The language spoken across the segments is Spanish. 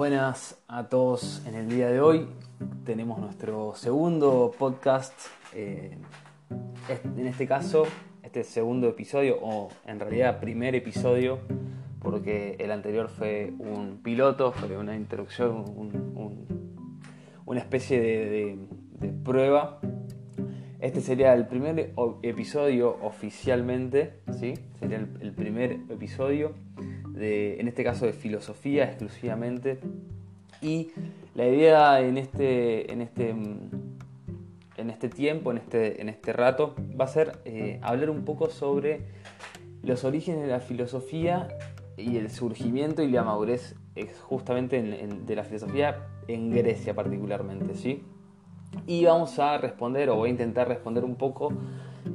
Buenas a todos en el día de hoy. Tenemos nuestro segundo podcast. eh, en este caso, este segundo episodio, o en realidad primer episodio, porque el anterior fue un piloto, fue una introducción, un- un- una especie de, prueba. Este sería el primer episodio oficialmente, ¿sí? Sería el primer episodio de, en este caso de filosofía exclusivamente. Y la idea en este, en este, en este tiempo, en este, en este rato, va a ser eh, hablar un poco sobre los orígenes de la filosofía y el surgimiento y la madurez ex- justamente en- en- de la filosofía en Grecia particularmente, ¿sí? Y vamos a responder, o voy a intentar responder un poco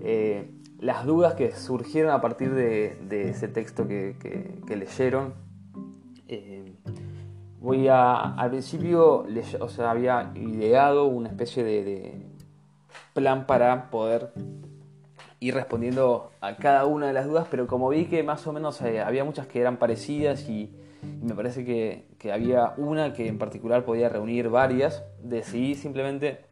eh, las dudas que surgieron a partir de, ese texto que, leyeron. Eh, voy a, al principio, o sea, había ideado una especie de, plan para poder ir respondiendo a cada una de las dudas, pero como vi que más o menos eh, había muchas que eran parecidas y, y me parece que, que había una que en particular podía reunir varias, decidí simplemente,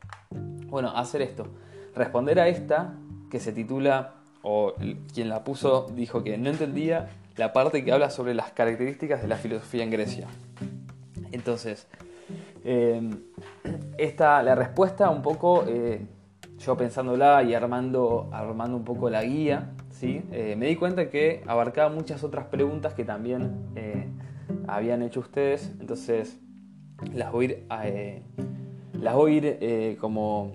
bueno, hacer esto, responder a esta que se titula, o quien la puso dijo que no entendía la parte que habla sobre las características de la filosofía en Grecia. Entonces, eh, esta, la respuesta un poco, eh, yo pensándola y armando, armando un poco la guía, ¿sí? Eh, me di cuenta que abarcaba muchas otras preguntas que también eh, habían hecho ustedes, entonces las voy a ir, las voy a ir como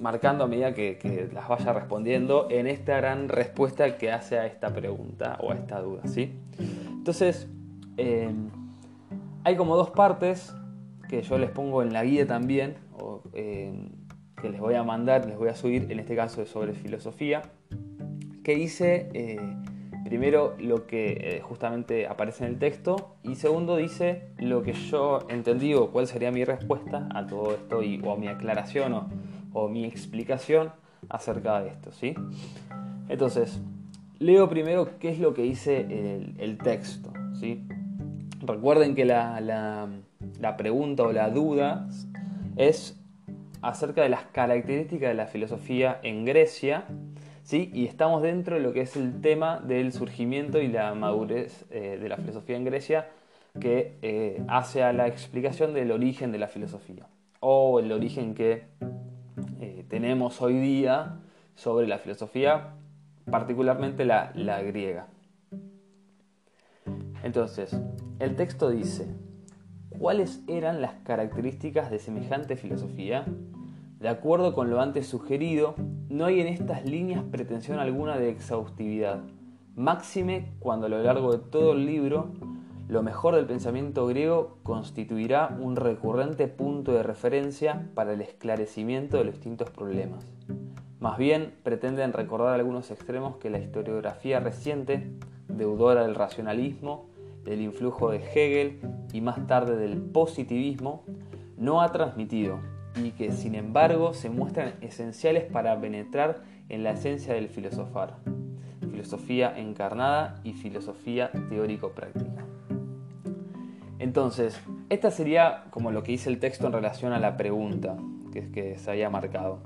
marcando a medida que, las vaya respondiendo en esta gran respuesta que hace a esta pregunta o a esta duda, ¿sí? Entonces, eh, hay como dos partes que yo les pongo en la guía también, eh, que les voy a mandar, les voy a subir, en este caso sobre filosofía, que dice eh, primero lo que justamente aparece en el texto y segundo dice lo que yo entendí o cuál sería mi respuesta a todo esto o mi aclaración o, o mi explicación acerca de esto, ¿sí? Entonces, leo primero qué es lo que dice el, texto, ¿sí? Recuerden que la, la- pregunta o la duda es acerca de las características de la filosofía en Grecia, ¿sí? y estamos dentro de lo que es el tema del surgimiento y la madurez eh, de la filosofía en Grecia, que eh, hace a la explicación del origen de la filosofía, o el origen que tenemos hoy día sobre la filosofía, particularmente la, la griega. Entonces, el texto dice, ¿cuáles eran las características de semejante filosofía? De acuerdo con lo antes sugerido, no hay en estas líneas pretensión alguna de exhaustividad, máxime cuando a lo largo de todo el libro lo mejor del pensamiento griego constituirá un recurrente punto de referencia para el esclarecimiento de los distintos problemas. Más bien pretenden recordar algunos extremos que la historiografía reciente, deudora del racionalismo, del influjo de Hegel y más tarde del positivismo, no ha transmitido y que sin embargo se muestran esenciales para penetrar en la esencia del filosofar, filosofía encarnada y filosofía teórico-práctica. Entonces, esta sería como lo que dice el texto en relación a la pregunta que, que se había marcado.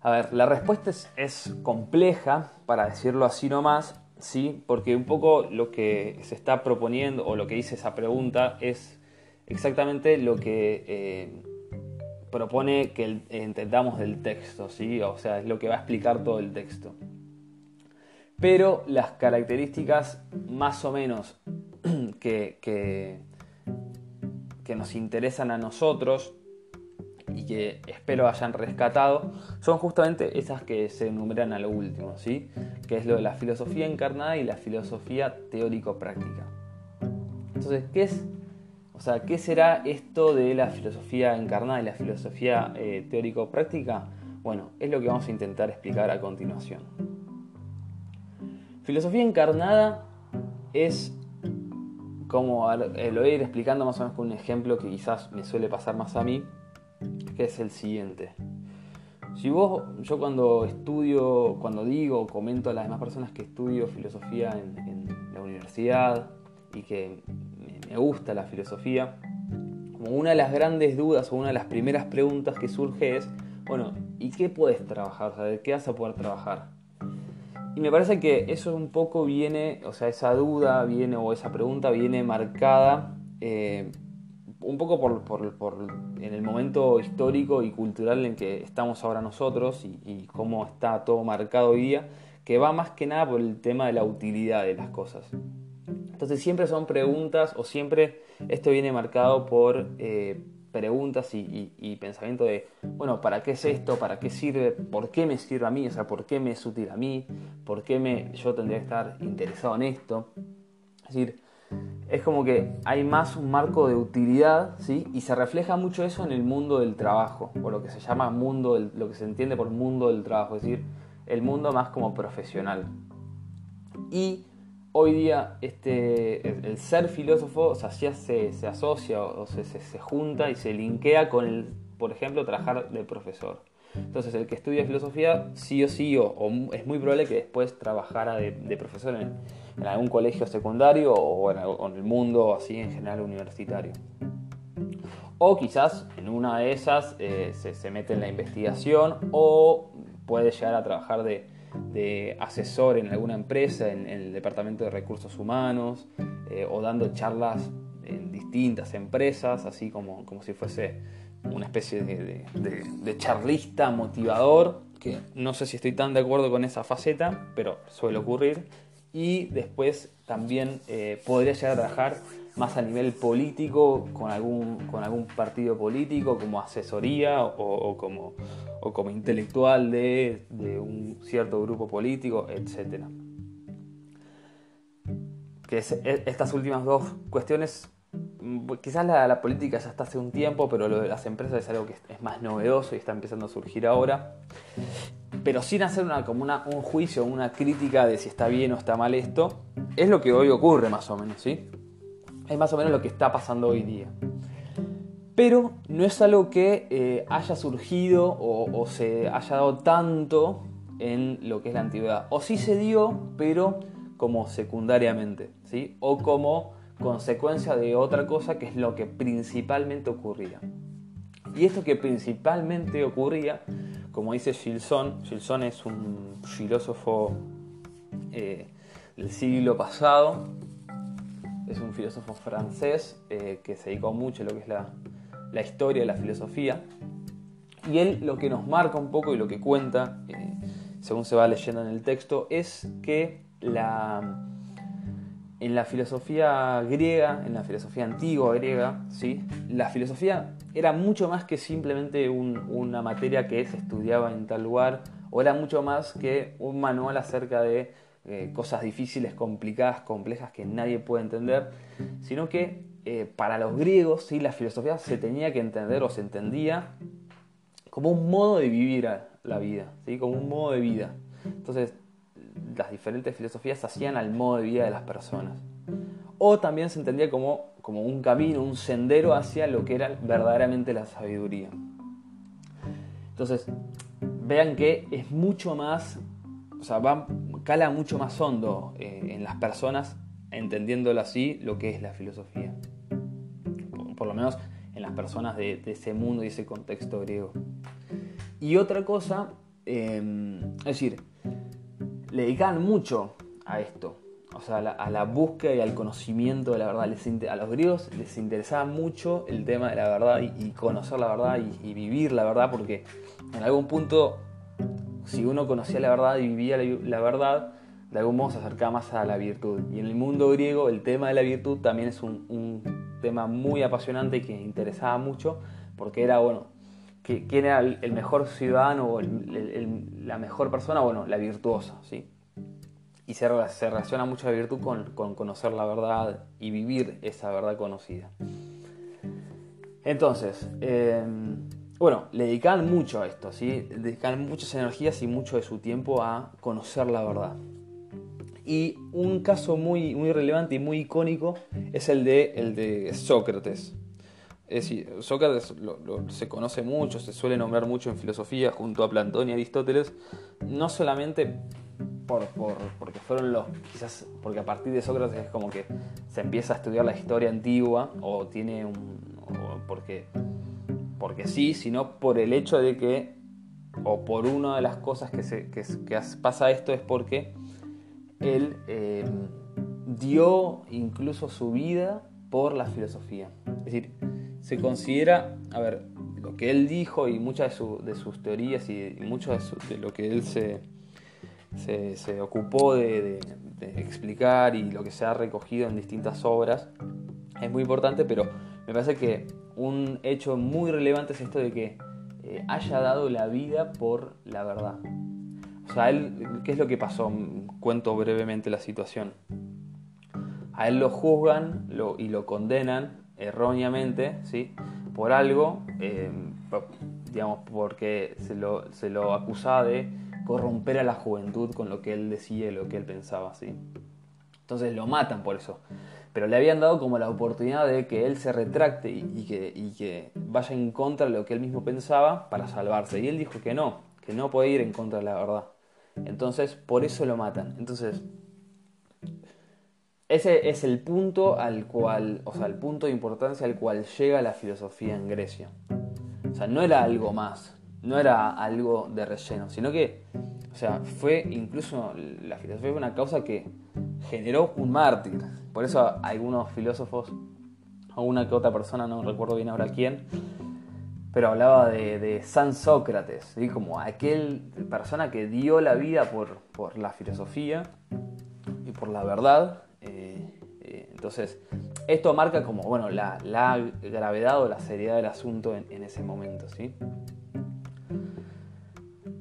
A ver, la respuesta es, compleja, para decirlo así nomás, ¿sí? porque un poco lo que se está proponiendo o lo que dice esa pregunta es exactamente lo que eh, propone que entendamos del texto, ¿sí? o sea, es lo que va a explicar todo el texto. Pero las características más o menos que, que, nos interesan a nosotros y que espero hayan rescatado son justamente esas que se enumeran a lo último, ¿sí? que es lo de la filosofía encarnada y la filosofía teórico-práctica. Entonces, ¿qué es? O sea, ¿qué será esto de la filosofía encarnada y la filosofía eh, teórico-práctica? Bueno, es lo que vamos a intentar explicar a continuación. Filosofía encarnada es como lo voy a ir explicando más o menos con un ejemplo que quizás me suele pasar más a mí, que es el siguiente. Si vos, yo cuando estudio, cuando digo, comento a las demás personas que estudio filosofía en, la universidad y que me, gusta la filosofía, como una de las grandes dudas o una de las primeras preguntas que surge es, bueno, ¿y qué puedes trabajar? O ¿de qué vas a poder trabajar? Y me parece que eso un poco viene, o sea, esa duda viene o esa pregunta viene marcada eh, un poco por, en el momento histórico y cultural en que estamos ahora nosotros y, y, cómo está todo marcado hoy día, que va más que nada por el tema de la utilidad de las cosas. Entonces siempre son preguntas o siempre esto viene marcado por eh, preguntas y, pensamiento de, bueno, ¿para qué es esto? ¿Para qué sirve? ¿Por qué me sirve a mí? O sea, ¿por qué me es útil a mí? ¿Por qué me, yo tendría que estar interesado en esto? Es decir, es como que hay más un marco de utilidad, ¿sí? Y se refleja mucho eso en el mundo del trabajo, o lo que se llama mundo, lo que se entiende por mundo del trabajo, es decir, el mundo más como profesional. Y hoy día este, el, ser filósofo se, se, asocia o se, junta y se linkea con el, por ejemplo, trabajar de profesor. Entonces el que estudia filosofía sí o sí, o, es muy probable que después trabajara de, profesor en, algún colegio secundario o en, el mundo así en general universitario. O quizás en una de esas eh, se, se mete en la investigación o puede llegar a trabajar de, de asesor en alguna empresa, en, el departamento de recursos humanos, eh, o dando charlas en distintas empresas, así como, como si fuese una especie de, charlista, motivador, que no sé si estoy tan de acuerdo con esa faceta, pero suele ocurrir. Y después también eh, podría llegar a trabajar más a nivel político, con algún, con algún partido político, como asesoría o, como, o como intelectual de, un cierto grupo político, etc. Que e, estas últimas dos cuestiones, mm, quizás la, política ya está hace un tiempo, pero lo de las empresas es algo que es más novedoso y está empezando a surgir ahora. Pero sin hacer una, como una, un juicio, una crítica de si está bien o está mal esto, es lo que hoy ocurre más o menos, ¿sí? Es más o menos lo que está pasando hoy día. Pero no es algo que eh, haya surgido o, se haya dado tanto en lo que es la antigüedad. O sí se dio, pero como secundariamente, ¿sí? O como consecuencia de otra cosa que es lo que principalmente ocurría. Y esto que principalmente ocurría, como dice Gilson, Gilson es un filósofo eh, del siglo pasado, es un filósofo francés eh, que se dedicó mucho a lo que es la, historia de la filosofía. Y él lo que nos marca un poco y lo que cuenta, eh, según se va leyendo en el texto, es que la, en la filosofía griega, en la filosofía antigua griega, ¿sí? la filosofía era mucho más que simplemente una materia que se estudiaba en tal lugar, o era mucho más que un manual acerca de eh, cosas difíciles, complicadas, complejas que nadie puede entender, sino que eh, para los griegos ¿sí? la filosofía se tenía que entender o se entendía como un modo de vivir la vida, ¿sí? como un modo de vida. Entonces, las diferentes filosofías se hacían al modo de vida de las personas. O también se entendía como, como un camino, un sendero hacia lo que era verdaderamente la sabiduría. Entonces, vean que es mucho más, o sea, va cala mucho más hondo eh, en las personas, entendiéndolo así, lo que es la filosofía. Por, lo menos en las personas de, ese mundo y ese contexto griego. Y otra cosa, em, es decir, le dedican mucho a esto, o sea, a la, búsqueda y al conocimiento de la verdad. a los griegos les interesaba mucho el tema de la verdad y, conocer la verdad y, vivir la verdad, porque en algún punto si uno conocía la verdad y vivía la, verdad, de algún modo se acercaba más a la virtud. Y en el mundo griego el tema de la virtud también es un, tema muy apasionante y que interesaba mucho, porque era, bueno, ¿quién era el mejor ciudadano o la mejor persona? Bueno, la virtuosa, ¿sí? Y se, relaciona mucho la virtud con, conocer la verdad y vivir esa verdad conocida. Entonces, em, bueno, le dedicaban mucho a esto, ¿sí? dedicaban muchas energías y mucho de su tiempo a conocer la verdad. Y un caso muy, muy relevante y muy icónico es el de, el de Sócrates. Es decir, Sócrates se conoce mucho, se suele nombrar mucho en filosofía junto a Platón y Aristóteles, no solamente por, porque fueron los, quizás porque a partir de Sócrates es como que se empieza a estudiar la historia antigua o tiene un, porque, porque sí, sino por el hecho de que, o por una de las cosas que, se, que, pasa esto es porque él eh, dio incluso su vida por la filosofía. Es decir, se considera, a ver, lo que él dijo y muchas de, sus teorías y, mucho de lo que él se se, ocupó de, explicar y lo que se ha recogido en distintas obras es muy importante, pero me parece que un hecho muy relevante es esto de que eh, haya dado la vida por la verdad. O sea, él, ¿qué es lo que pasó? Cuento brevemente la situación. A él lo juzgan y lo condenan erróneamente, ¿sí? Por algo, eh, digamos, porque se lo, se lo acusaba de corromper a la juventud con lo que él decía y lo que él pensaba, ¿sí? Entonces lo matan por eso. Pero le habían dado como la oportunidad de que él se retracte y, que, que, vaya en contra de lo que él mismo pensaba para salvarse. Y él dijo que no, que no puede ir en contra de la verdad. Entonces, por eso lo matan. Entonces, ese es el punto al cual, o sea, el punto de importancia al cual llega la filosofía en Grecia. O sea, no era algo más, no era algo de relleno, sino que, o sea, fue incluso la filosofía fue una causa que generó un mártir. Por eso algunos filósofos, o una que otra persona, no recuerdo bien ahora quién, pero hablaba de, San Sócrates, como aquel persona que dio la vida por, por la filosofía y por la verdad. Eh, eh, entonces, esto marca como bueno, la, gravedad o la seriedad del asunto en, en ese momento. ¿sí?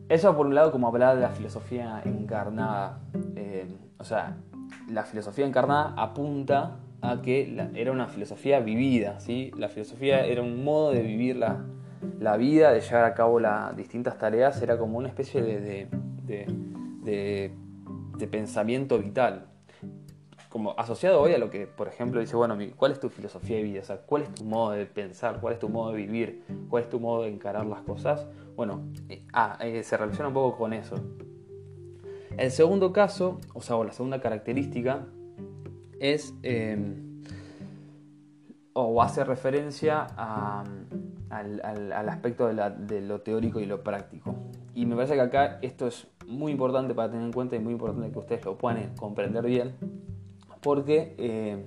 Eso por un lado como hablar de la filosofía encarnada. Eh, o sea, la filosofía encarnada apunta a que era una filosofía vivida, ¿sí? La filosofía era un modo de vivir la, la vida, de llevar a cabo las distintas tareas, era como una especie de, de, pensamiento vital. Como asociado hoy a lo que, por ejemplo, dice, bueno, ¿cuál es tu filosofía de vida? O sea, ¿cuál es tu modo de pensar? ¿Cuál es tu modo de vivir? ¿Cuál es tu modo de encarar las cosas? Bueno, eh, ah, eh, se relaciona un poco con eso. El segundo caso, o sea, la segunda característica, es em, o hace referencia al, aspecto de, lo teórico y lo práctico. Y me parece que acá esto es muy importante para tener en cuenta y muy importante que ustedes lo puedan comprender bien, porque eh,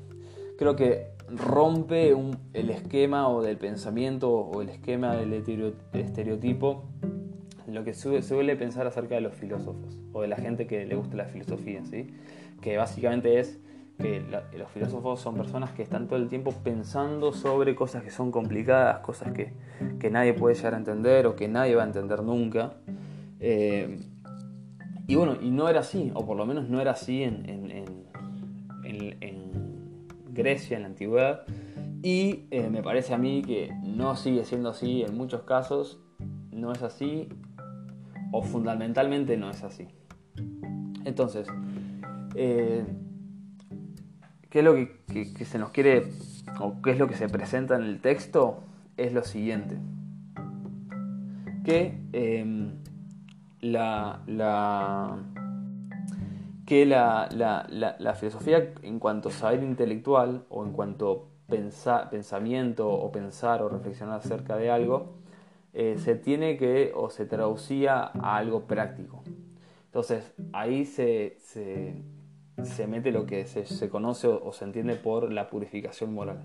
creo que rompe el esquema o del pensamiento o el esquema del estereotipo lo que se suele pensar acerca de los filósofos o de la gente que le gusta la filosofía, ¿sí? que básicamente es que los filósofos son personas que están todo el tiempo pensando sobre cosas que son complicadas, cosas que, nadie puede llegar a entender o que nadie va a entender nunca. Eh, y bueno, y no era así, o por lo menos no era así en, en Grecia en la antigüedad y eh, me parece a mí que no sigue siendo así en muchos casos, no es así o fundamentalmente no es así. Entonces, eh, ¿qué es lo que, se nos quiere o qué es lo que se presenta en el texto? Es lo siguiente, que em, la, la que la, filosofía en cuanto a saber intelectual o en cuanto a pensamiento o pensar o reflexionar acerca de algo, eh, se tiene que o se traducía a algo práctico. Entonces ahí se, se, mete lo que se, conoce o, se entiende por la purificación moral.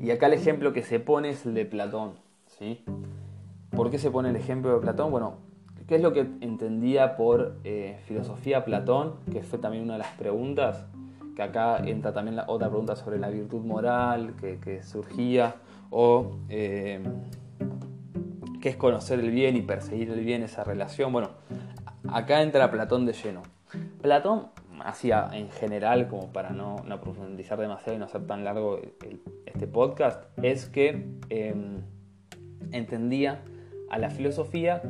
Y acá el ejemplo que se pone es el de Platón. ¿sí? ¿Por qué se pone el ejemplo de Platón? Bueno, ¿Qué es lo que entendía por eh, filosofía Platón? Que fue también una de las preguntas, que acá entra también la otra pregunta sobre la virtud moral que, surgía, o eh, qué es conocer el bien y perseguir el bien, esa relación. Bueno, acá entra Platón de lleno. Platón hacía en general, como para no, profundizar demasiado y no hacer tan largo este podcast, es que em, entendía a la filosofía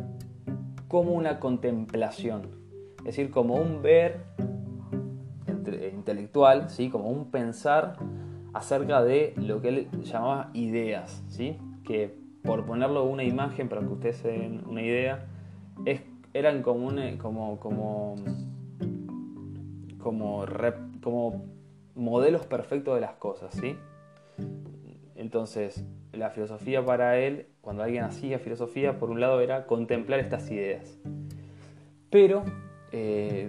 como una contemplación, es decir, como un ver intelectual, ¿sí? como un pensar acerca de lo que él llamaba ideas, ¿sí? que por ponerlo una imagen para que ustedes se den una idea, es, eran como, como, como, como, como modelos perfectos de las cosas, ¿sí? Entonces, la filosofía para él, cuando alguien hacía filosofía, por un lado era contemplar estas ideas. Pero, eh,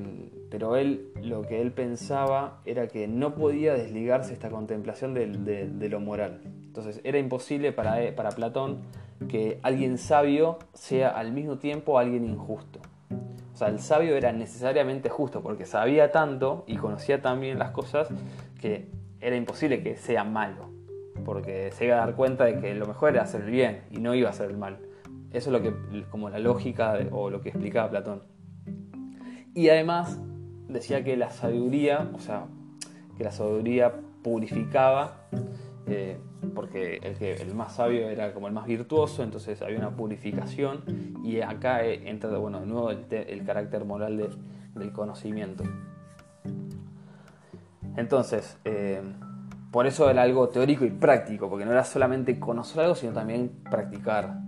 pero él, lo que él pensaba era que no podía desligarse esta contemplación de, lo moral. Entonces, era imposible para, para Platón que alguien sabio sea al mismo tiempo alguien injusto. O sea, el sabio era necesariamente justo porque sabía tanto y conocía tan bien las cosas que era imposible que sea malo. Porque se iba a dar cuenta de que lo mejor era hacer el bien y no iba a hacer el mal. Eso es lo que, como la lógica o lo que explicaba Platón. Y además decía que la sabiduría, o sea, que la sabiduría purificaba eh, porque el, que, el más sabio era como el más virtuoso, entonces había una purificación y acá entra bueno, de nuevo el, carácter moral del conocimiento. Entonces, eh, por eso era algo teórico y práctico, porque no era solamente conocer algo, sino también practicar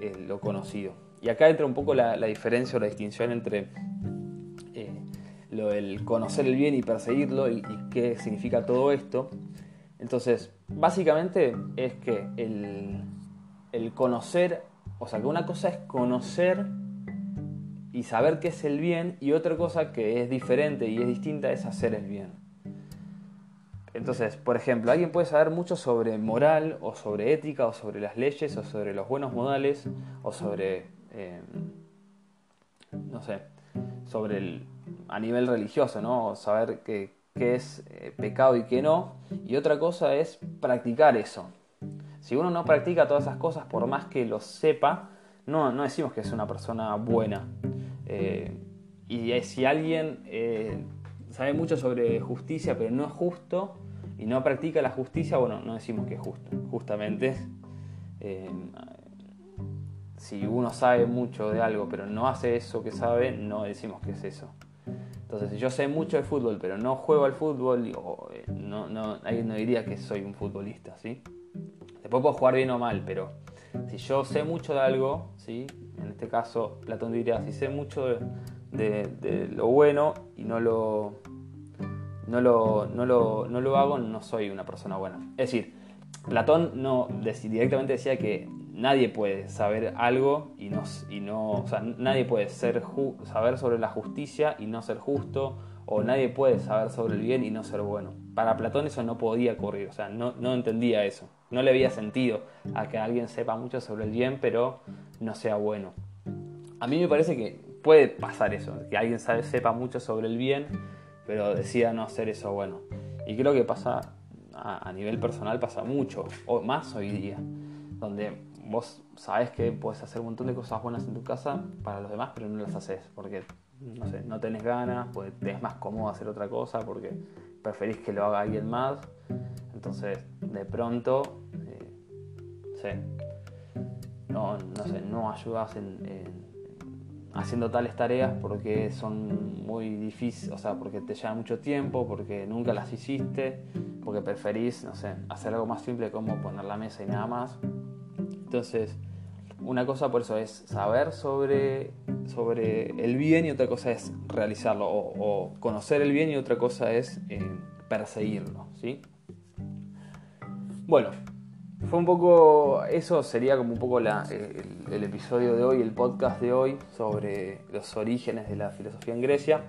eh, lo conocido. Y acá entra un poco la, diferencia o la distinción entre lo del conocer el bien y perseguirlo y qué significa todo esto. Entonces, básicamente es que el, conocer, o sea, que una cosa es conocer y saber qué es el bien y otra cosa que es diferente y es distinta es hacer el bien. Entonces, por ejemplo, alguien puede saber mucho sobre moral o sobre ética o sobre las leyes o sobre los buenos modales o sobre, eh, no sé, sobre el, a nivel religioso, ¿no? Saber que, qué es eh, pecado y qué no, y otra cosa es practicar eso. Si uno no practica todas esas cosas, por más que lo sepa, no, no decimos que es una persona buena. Eh, y si alguien eh, sabe mucho sobre justicia, pero no es justo, y no practica la justicia, bueno, no decimos que es justo. Justamente, si uno sabe mucho de algo, pero no hace eso que sabe, no decimos que es eso. Entonces, si yo sé mucho de fútbol, pero no juego al fútbol, eh, no, no, alguien no diría que soy un futbolista, ¿sí? Después puedo jugar bien o mal, pero si yo sé mucho de algo, ¿sí? En este caso, Platón diría, si sé mucho de, lo bueno y no lo, no lo, no, lo, no lo hago, no soy una persona buena. Es decir, Platón no directamente decía que nadie puede saber algo y no, y no o sea, nadie puede ser saber sobre la justicia y no ser justo, o nadie puede saber sobre el bien y no ser bueno. Para Platón eso no podía ocurrir, o sea, no, no entendía eso. No le había sentido a que alguien sepa mucho sobre el bien, pero no sea bueno. A mí me parece que puede pasar eso, que alguien sabe, sepa mucho sobre el bien, pero decida no hacer eso bueno. Y creo que pasa a, a nivel personal, pasa mucho, o más hoy día, donde vos sabes que puedes hacer un montón de cosas buenas en tu casa para los demás, pero no las haces porque no sé, tenés ganas, porque te es más cómodo hacer otra cosa, porque preferís que lo haga alguien más. Entonces, de pronto, eh, no, no, ayudas en, haciendo tales tareas porque son muy difíciles, o sea, porque te lleva mucho tiempo, porque nunca las hiciste, porque preferís, no sé, hacer algo más simple como poner la mesa y nada más. Entonces, una cosa por eso es saber sobre, sobre el bien y otra cosa es realizarlo, o, conocer el bien y otra cosa es eh, perseguirlo, ¿sí? Bueno, fue un poco, eso sería como un poco el, episodio de hoy, el podcast de hoy sobre los orígenes de la filosofía en Grecia.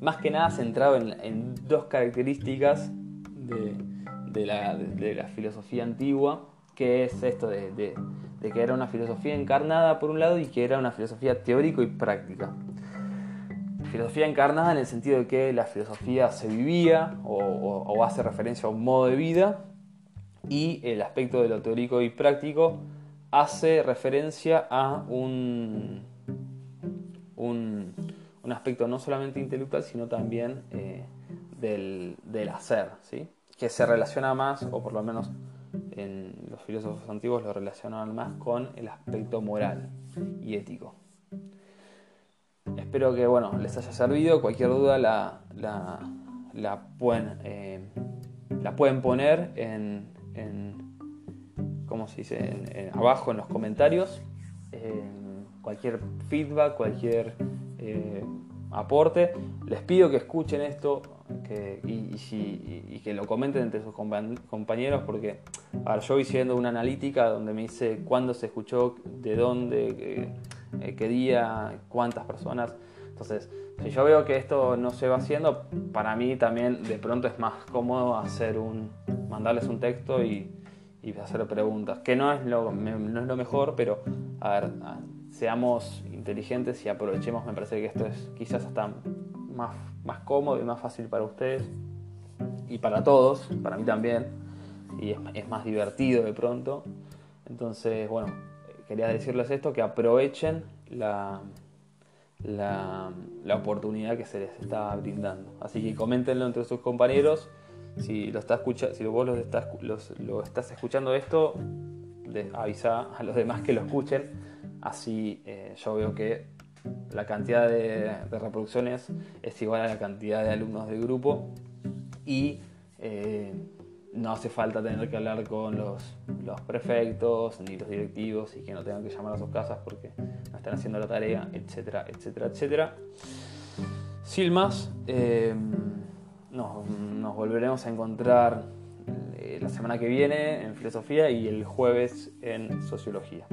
Más que nada centrado en, dos características de, la, filosofía antigua, que es esto de que era una filosofía encarnada por un lado y que era una filosofía teórico y práctica. Filosofía encarnada en el sentido de que la filosofía se vivía o, hace referencia a un modo de vida y el aspecto de lo teórico y práctico hace referencia a un, un, aspecto no solamente intelectual sino también eh, del, del, hacer, ¿sí? que se relaciona más, o por lo menos en los filósofos antiguos lo relacionaban más con el aspecto moral y ético. Espero que bueno, les haya servido. Cualquier duda la, la, pueden, eh, la pueden poner en, en ¿cómo se dice? abajo en los comentarios. cualquier feedback, cualquier eh, aporte. Les pido que escuchen esto y, que lo comenten entre sus compañeros porque yo voy una analítica donde me dice cuándo se escuchó, de dónde, qué, qué día, cuántas personas. Entonces, si yo veo que esto no se va haciendo, para mí también de pronto es más cómodo hacer un, mandarles un texto y, hacer preguntas, que no es lo mejor, pero a ver, seamos inteligentes y aprovechemos, me parece que esto es quizás hasta más, más cómodo y más fácil para ustedes y para todos, para mí también, y es, más divertido de pronto. Entonces, bueno, quería decirles esto, que aprovechen la, la, oportunidad que se les está brindando. Así que coméntenlo entre sus compañeros. Si, lo está escucha, si vos estás, lo estás escuchando esto, avisa a los demás que lo escuchen. Así eh, yo veo que la cantidad de, reproducciones es igual a la cantidad de alumnos del grupo y eh, no hace falta tener que hablar con los, prefectos ni los directivos y que no tengan que llamar a sus casas porque no están haciendo la tarea, etcétera, etcétera, etcétera. Sin más, eh, nos, volveremos a encontrar la semana que viene en filosofía y el jueves en sociología.